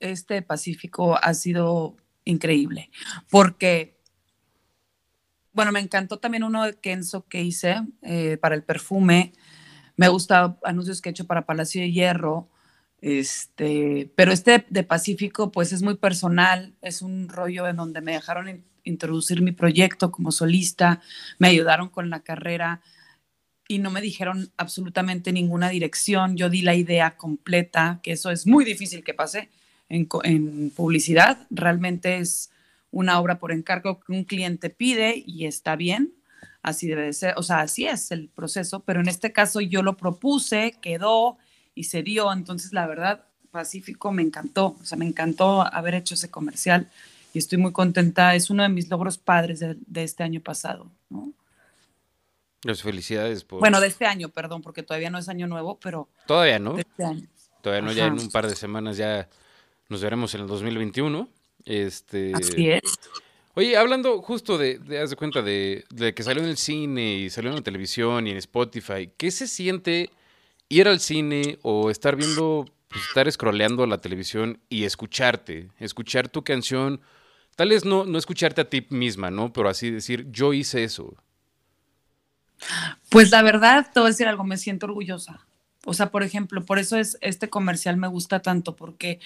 este Pacífico ha sido increíble, porque, bueno, me encantó también uno de Kenzo que hice eh, para el perfume, me ha anuncios que he hecho para Palacio de Hierro, este, pero este de Pacífico pues es muy personal, es un rollo en donde me dejaron introducir mi proyecto como solista, me ayudaron con la carrera y no me dijeron absolutamente ninguna dirección, yo di la idea completa, que eso es muy difícil que pase en, en publicidad, realmente es una obra por encargo que un cliente pide y está bien, así debe de ser, o sea, así es el proceso, pero en este caso yo lo propuse, quedó y se dio, entonces la verdad, Pacífico me encantó, o sea, me encantó haber hecho ese comercial y estoy muy contenta, es uno de mis logros padres de, este año pasado, ¿no? Las felicidades por... Bueno, de este año, perdón, porque todavía no es año nuevo, pero... Todavía no. De este año. Todavía no, ya en un par de semanas ya nos veremos en el 2021. Este... Así es. Oye, hablando justo de, de haz de cuenta, de, que salió en el cine y salió en la televisión y en Spotify, ¿qué se siente ir al cine o estar viendo, pues, estar scrolleando la televisión y escucharte, escuchar tu canción? Tal vez no, no escucharte a ti misma, ¿no? Pero así decir, yo hice eso. Pues la verdad, te voy a decir algo, me siento orgullosa. O sea, por ejemplo, por eso es este comercial me gusta tanto, porque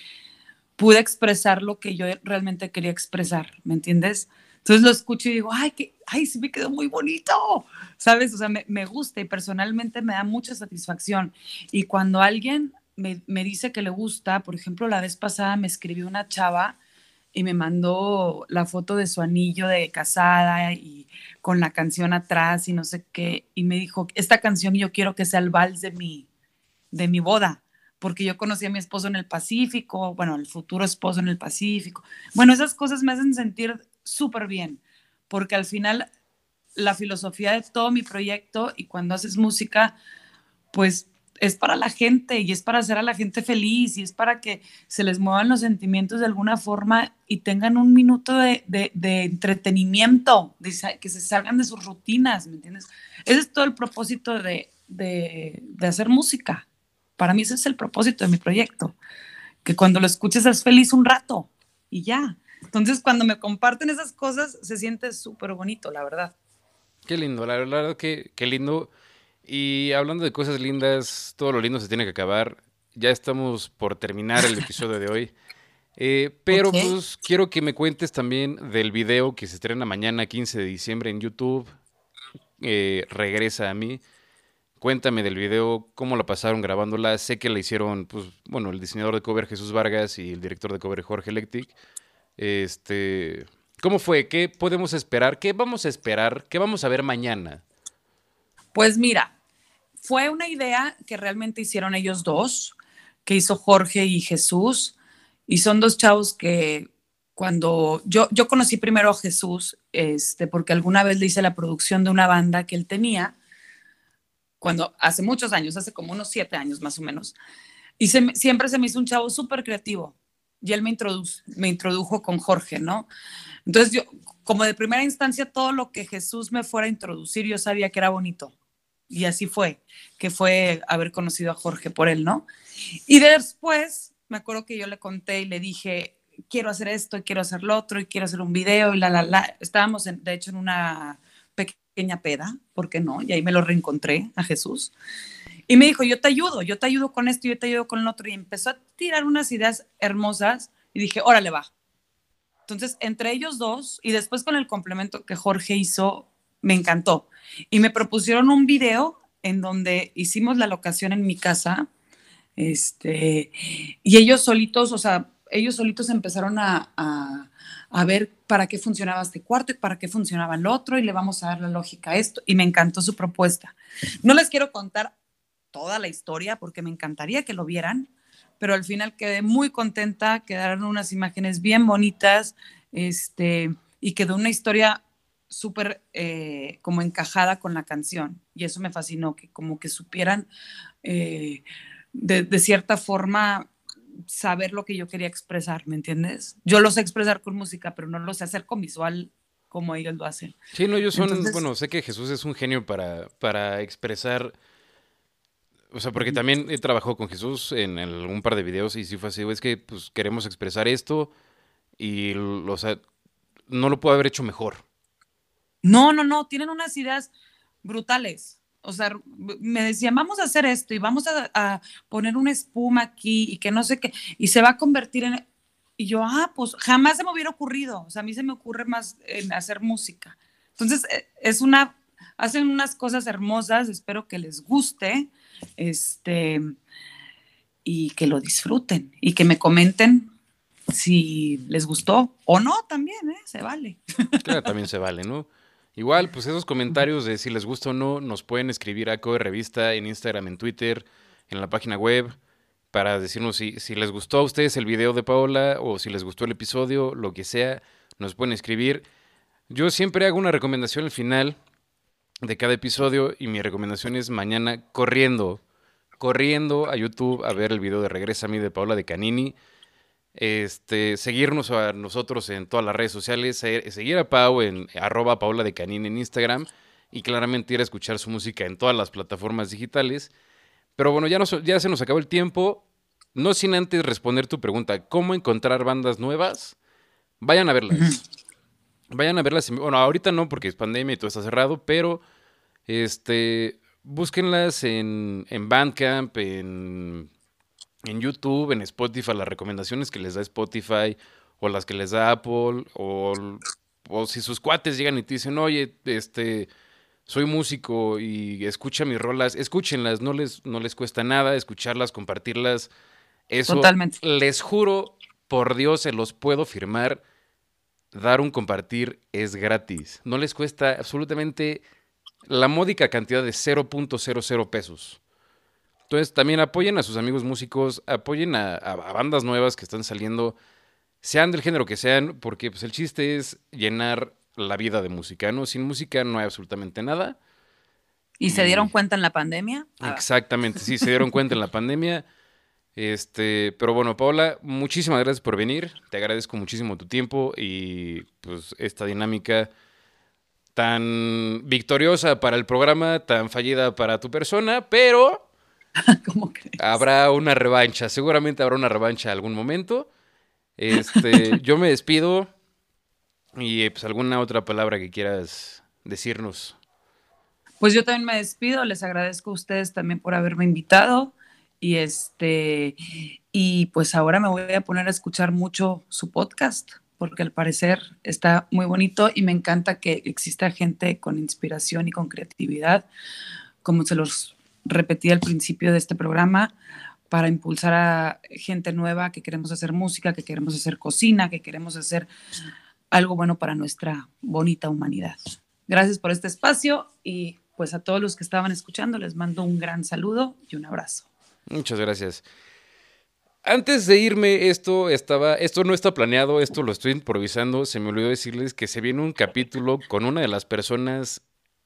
pude expresar lo que yo realmente quería expresar, ¿me entiendes? Entonces lo escucho y digo, ay, que, ay, sí me quedó muy bonito, ¿sabes? O sea, me, me, gusta y personalmente me da mucha satisfacción. Y cuando alguien me, me, dice que le gusta, por ejemplo, la vez pasada me escribió una chava y me mandó la foto de su anillo de casada y con la canción atrás y no sé qué, y me dijo, esta canción yo quiero que sea el vals de mi, de mi boda porque yo conocí a mi esposo en el Pacífico, bueno, el futuro esposo en el Pacífico. Bueno, esas cosas me hacen sentir súper bien, porque al final la filosofía de todo mi proyecto y cuando haces música, pues es para la gente y es para hacer a la gente feliz y es para que se les muevan los sentimientos de alguna forma y tengan un minuto de, entretenimiento, que se salgan de sus rutinas, ¿me entiendes? Ese es todo el propósito de, de, hacer música. Para mí ese es el propósito de mi proyecto, que cuando lo escuches es feliz un rato y ya. Entonces cuando me comparten esas cosas se siente súper bonito, la verdad. Qué lindo, la verdad que qué lindo y hablando de cosas lindas, todo lo lindo se tiene que acabar. Ya estamos por terminar el episodio de hoy. [LAUGHS] Eh, pero pues quiero que me cuentes también del video que se estrena mañana, 15 de diciembre, en YouTube. Eh, regresa a mí. Cuéntame del video, cómo la pasaron grabándola. Sé que la hicieron, pues, bueno, el diseñador de cover Jesús Vargas y el director de cover Jorge Electric. Este, ¿cómo fue? ¿Qué podemos esperar? ¿Qué vamos a esperar? ¿Qué vamos a ver mañana? Pues mira, fue una idea que realmente hicieron ellos dos, que hizo Jorge y Jesús, y son dos chavos que cuando yo, yo conocí primero a Jesús, este, porque alguna vez le hice la producción de una banda que él tenía, cuando hace muchos años, hace como unos siete años más o menos, y siempre se me hizo un chavo súper creativo, y él me, me introdujo con Jorge, ¿no? Entonces yo, como de primera instancia, todo lo que Jesús me fuera a introducir, yo sabía que era bonito y así fue, que fue haber conocido a Jorge por él, ¿no? Y después me acuerdo que yo le conté y le dije, quiero hacer esto y quiero hacer lo otro y quiero hacer un video y la, la, la. Estábamos, de hecho, en una pequeña peda, ¿por qué no? Y ahí me lo reencontré a Jesús. Y me dijo, yo te ayudo, yo te ayudo con esto, yo te ayudo con lo otro. Y empezó a tirar unas ideas hermosas y dije, órale, va. Entonces, entre ellos dos y después con el complemento que Jorge hizo, me encantó. Y me propusieron un video en donde hicimos la locación en mi casa, este, y ellos solitos, o sea, ellos solitos empezaron a, a, ver para qué funcionaba este cuarto y para qué funcionaba el otro, y le vamos a dar la lógica a esto, y me encantó su propuesta. No les quiero contar toda la historia porque me encantaría que lo vieran, pero al final quedé muy contenta, quedaron unas imágenes bien bonitas, este, y quedó una historia súper eh, como encajada con la canción y eso me fascinó, que como que supieran eh, de, cierta forma saber lo que yo quería expresar, ¿me entiendes? Yo lo sé expresar con música, pero no lo sé hacer con visual como ellos lo hacen. Sí, no, ellos son, bueno, sé que Jesús es un genio para, para expresar, o sea, porque también he trabajado con Jesús en, un par de videos y sí fue así, es que pues queremos expresar esto y, o sea, no lo puedo haber hecho mejor. No, no, no, tienen unas ideas brutales. O sea, me decían, vamos a hacer esto y vamos a, poner una espuma aquí y que no sé qué, y se va a convertir en... Y yo, ah, pues jamás se me hubiera ocurrido. O sea, a mí se me ocurre más en hacer música. Entonces, e, es una, hacen unas cosas hermosas, espero que les guste, este, y que lo disfruten y que me comenten si les gustó o no también, ¿eh? Se vale. Claro, también se vale, ¿no? Igual, pues esos comentarios de si les gusta o no, nos pueden escribir a Code Revista en Instagram, en Twitter, en la página web, para decirnos si, si les gustó a ustedes el video de Paola o si les gustó el episodio, lo que sea, nos pueden escribir. Yo siempre hago una recomendación al final de cada episodio y mi recomendación es mañana corriendo, corriendo a YouTube a ver el video de Regresa a mí de Paola de Canini este, seguirnos a nosotros en todas las redes sociales, seguir a Pau en arroba Paula de en Instagram y claramente ir a escuchar su música en todas las plataformas digitales. Pero bueno, ya, ya se nos acabó el tiempo. No sin antes responder tu pregunta, ¿cómo encontrar bandas nuevas? Vayan a verlas. Vayan a verlas. Bueno, ahorita no porque es pandemia y todo está cerrado, pero este, búsquenlas en, en Bandcamp, en en YouTube, en Spotify, las recomendaciones que les da Spotify o las que les da Apple o, o si sus cuates llegan y te dicen, oye, este, soy músico y escucha mis rolas, escúchenlas, no les, no les cuesta nada escucharlas, compartirlas. Eso Totalmente. les juro, por Dios, se los puedo firmar. Dar un compartir es gratis. No les cuesta absolutamente la módica cantidad de 0.00 pesos. Entonces también apoyen a sus amigos músicos, apoyen a, bandas nuevas que están saliendo. sean del género que sean, porque pues, el chiste es llenar la vida de música, ¿no? Sin música no hay absolutamente nada. ¿Y se dieron cuenta en la pandemia? Ah. Exactamente, sí, se dieron cuenta en la pandemia. Este, pero bueno, Paola, muchísimas gracias por venir. Te agradezco muchísimo tu tiempo y pues esta dinámica tan victoriosa para el programa, tan fallida para tu persona, pero [LAUGHS] ¿Cómo crees? habrá una revancha. Seguramente habrá una revancha en algún momento. Este, [LAUGHS] yo me despido y pues alguna otra palabra que quieras decirnos. Pues yo también me despido, les agradezco a ustedes también por haberme invitado y este y pues ahora me voy a poner a escuchar mucho su podcast porque al parecer está muy bonito y me encanta que exista gente con inspiración y con creatividad, como se los repetí al principio de este programa, para impulsar a gente nueva que queremos hacer música, que queremos hacer cocina, que queremos hacer algo bueno para nuestra bonita humanidad. Gracias por este espacio y pues a todos los que estaban escuchando les mando un gran saludo y un abrazo. Muchas gracias. Antes de irme, esto estaba, esto no está planeado, esto lo estoy improvisando. Se me olvidó decirles que se viene un capítulo con una de las personas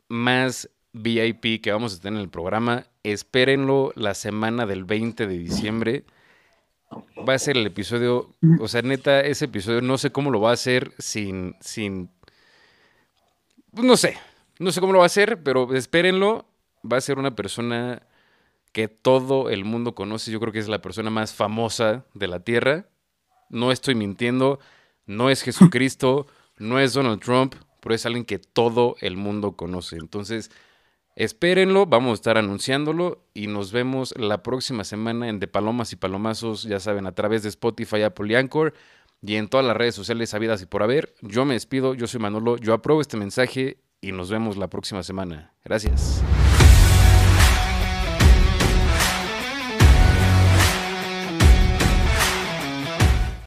más VIP que vamos a tener en el programa. Espérenlo la semana del 20 de diciembre. Va a ser el episodio, o sea, neta, ese episodio no sé cómo lo va a hacer sin, sin, pues no sé, no sé cómo lo va a hacer, pero espérenlo. Va a ser una persona que todo el mundo conoce. Yo creo que es la persona más famosa de la Tierra. No estoy mintiendo. No es Jesucristo. no es Donald Trump. Pero es alguien que todo el mundo conoce. Entonces, espérenlo. Vamos a estar anunciándolo. Y nos vemos la próxima semana en De Palomas y Palomazos. Ya saben, a través de Spotify, Apple y Anchor. Y en todas las redes sociales habidas y por haber. Yo me despido. Yo soy Manolo. Yo apruebo este mensaje. Y nos vemos la próxima semana. Gracias.